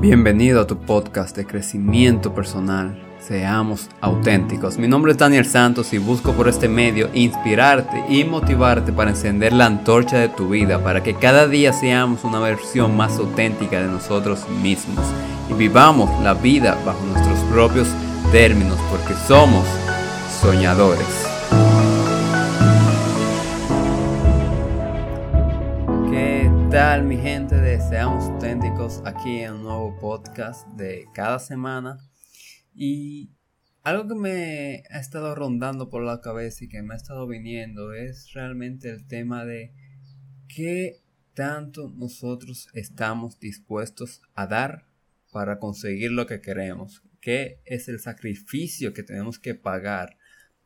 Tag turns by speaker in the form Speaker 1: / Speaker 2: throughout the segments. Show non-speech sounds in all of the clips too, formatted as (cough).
Speaker 1: Bienvenido a tu podcast de crecimiento personal. Seamos auténticos. Mi nombre es Daniel Santos y busco por este medio inspirarte y motivarte para encender la antorcha de tu vida, para que cada día seamos una versión más auténtica de nosotros mismos y vivamos la vida bajo nuestros propios términos, porque somos soñadores. Tal mi gente de Seamos Auténticos aquí en un nuevo podcast de cada semana? Y algo que me ha estado rondando por la cabeza y que me ha estado viniendo es realmente el tema de qué tanto nosotros estamos dispuestos a dar para conseguir lo que queremos. ¿Qué es el sacrificio que tenemos que pagar?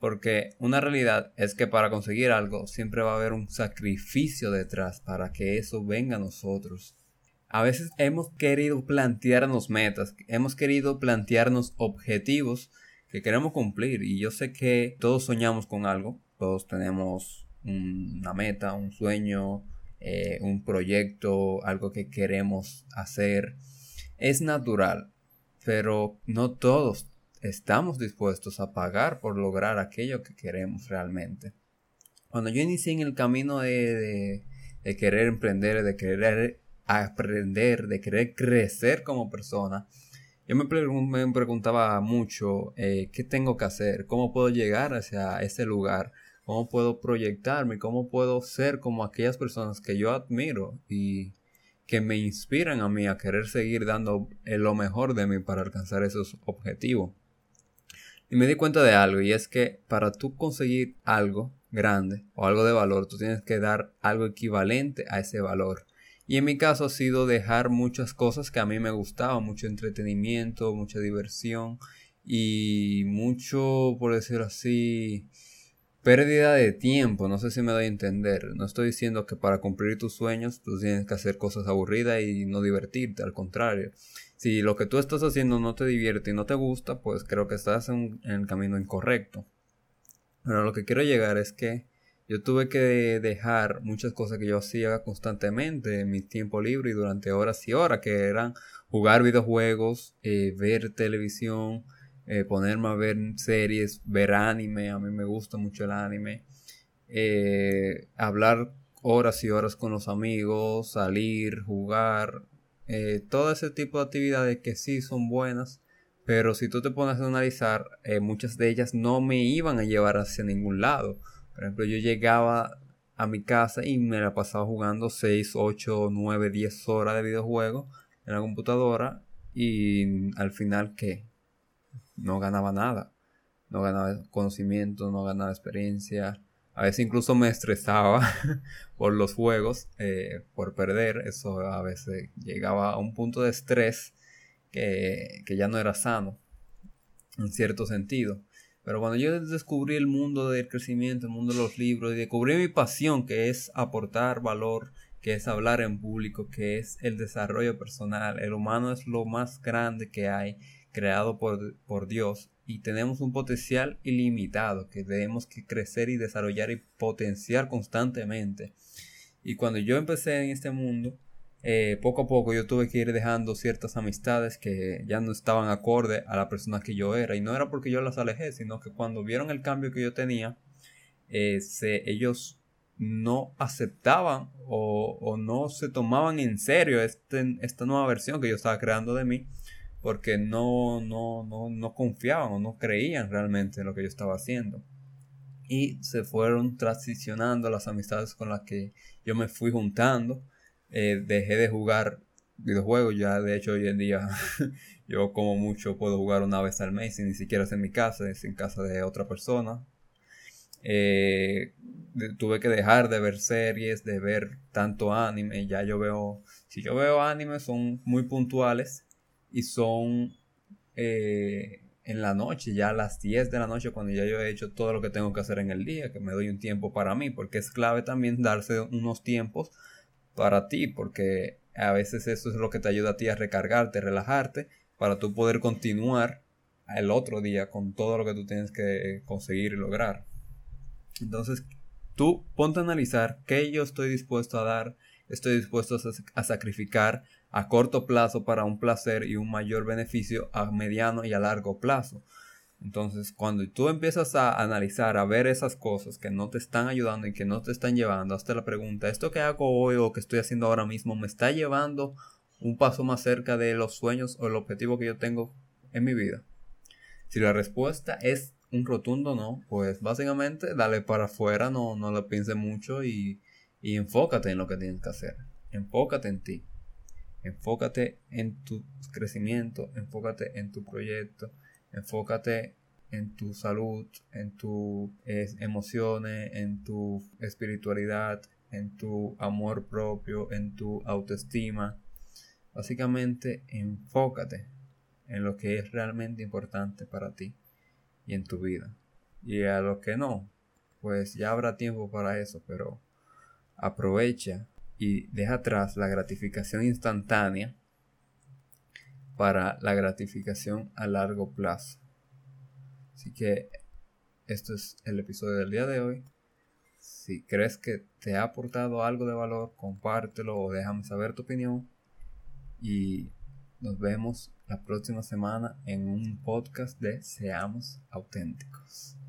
Speaker 1: Porque una realidad es que para conseguir algo siempre va a haber un sacrificio detrás para que eso venga a nosotros. A veces hemos querido plantearnos metas, hemos querido plantearnos objetivos que queremos cumplir y yo sé que todos soñamos con algo, todos tenemos una meta, un sueño, eh, un proyecto, algo que queremos hacer. Es natural, pero no todos estamos dispuestos a pagar por lograr aquello que queremos realmente. Cuando yo inicié en el camino de, de querer emprender, de querer aprender, de querer crecer como persona, yo me, preguntaba mucho eh, qué tengo que hacer, cómo puedo llegar hacia ese lugar, cómo puedo proyectarme, cómo puedo ser como aquellas personas que yo admiro y que me inspiran a mí a querer seguir dando lo mejor de mí para alcanzar esos objetivos. Y me di cuenta de algo y es que para tú conseguir algo grande o algo de valor, tú tienes que dar algo equivalente a ese valor. Y en mi caso ha sido dejar muchas cosas que a mí me gustaban, mucho entretenimiento, mucha diversión y mucho, por decirlo así, pérdida de tiempo. No sé si me doy a entender. No estoy diciendo que para cumplir tus sueños tú tienes que hacer cosas aburridas y no divertirte, al contrario. Si lo que tú estás haciendo no te divierte y no te gusta, pues creo que estás en, en el camino incorrecto. Pero lo que quiero llegar es que yo tuve que dejar muchas cosas que yo hacía constantemente en mi tiempo libre y durante horas y horas, que eran jugar videojuegos, eh, ver televisión, eh, ponerme a ver series, ver anime, a mí me gusta mucho el anime, eh, hablar horas y horas con los amigos, salir, jugar, todo ese tipo de actividades que sí son buenas, pero si tú te pones a analizar, muchas de ellas no me iban a llevar hacia ningún lado. Por ejemplo, yo llegaba a mi casa y me la pasaba jugando 6, 8, 9, 10 horas de videojuego en la computadora y al final ¿qué? No ganaba nada. No ganaba conocimiento, no ganaba experiencia. A veces incluso me estresaba (laughs) por los juegos, eh, por perder. Eso a veces llegaba a un punto de estrés que, que ya no era sano, en cierto sentido. Pero cuando yo descubrí el mundo del crecimiento, el mundo de los libros, y descubrí mi pasión, que es aportar valor, que es hablar en público, que es el desarrollo personal, el humano es lo más grande que hay, creado por, por Dios, y tenemos un potencial ilimitado que debemos que crecer y desarrollar y potenciar constantemente. Y cuando yo empecé en este mundo, eh, poco a poco yo tuve que ir dejando ciertas amistades que ya no estaban acorde a la persona que yo era. Y no era porque yo las alejé, sino que cuando vieron el cambio que yo tenía, eh, ellos no aceptaban o, no se tomaban en serio este, esta nueva versión que yo estaba creando de mí porque no, no, no, no confiaban o no creían realmente en lo que yo estaba haciendo. Y se fueron transicionando las amistades con las que yo me fui juntando eh, dejé de jugar videojuegos. Ya de hecho hoy en día (laughs) yo como mucho puedo jugar una vez al mes y ni siquiera es en mi casa, es en casa de otra persona. Eh, tuve que dejar de ver series, de ver tanto anime. Ya yo veo, si yo veo anime son muy puntuales y son eh, en la noche, ya a las 10 de la noche, cuando ya yo he hecho todo lo que tengo que hacer en el día, que me doy un tiempo para mí, porque es clave también darse unos tiempos para ti, porque a veces eso es lo que te ayuda a ti a recargarte, relajarte, para tú poder continuar el otro día con todo lo que tú tienes que conseguir y lograr. Entonces, tú ponte a analizar qué yo estoy dispuesto a dar, estoy dispuesto a sacrificar a corto plazo para un placer y un mayor beneficio a mediano y a largo plazo. Entonces, cuando tú empiezas a analizar, a ver esas cosas que no te están ayudando y que no te están llevando, hasta la pregunta, ¿esto que hago hoy o que estoy haciendo ahora mismo me está llevando un paso más cerca de los sueños o el objetivo que yo tengo en mi vida? Si la respuesta es un rotundo no, pues básicamente dale para afuera, no, no lo pienses mucho y, y enfócate en lo que tienes que hacer. Enfócate en ti. Enfócate en tu crecimiento, enfócate en tu proyecto, enfócate en tu salud, en tus emociones, en tu espiritualidad, en tu amor propio, en tu autoestima. Básicamente, enfócate en lo que es realmente importante para ti y en tu vida. Y a lo que no, pues ya habrá tiempo para eso, pero aprovecha y deja atrás la gratificación instantánea para la gratificación a largo plazo. Así que esto es el episodio del día de hoy. Si crees que te ha aportado algo de valor, compártelo o déjame saber tu opinión. Y nos vemos la próxima semana en un podcast de Seamos auténticos.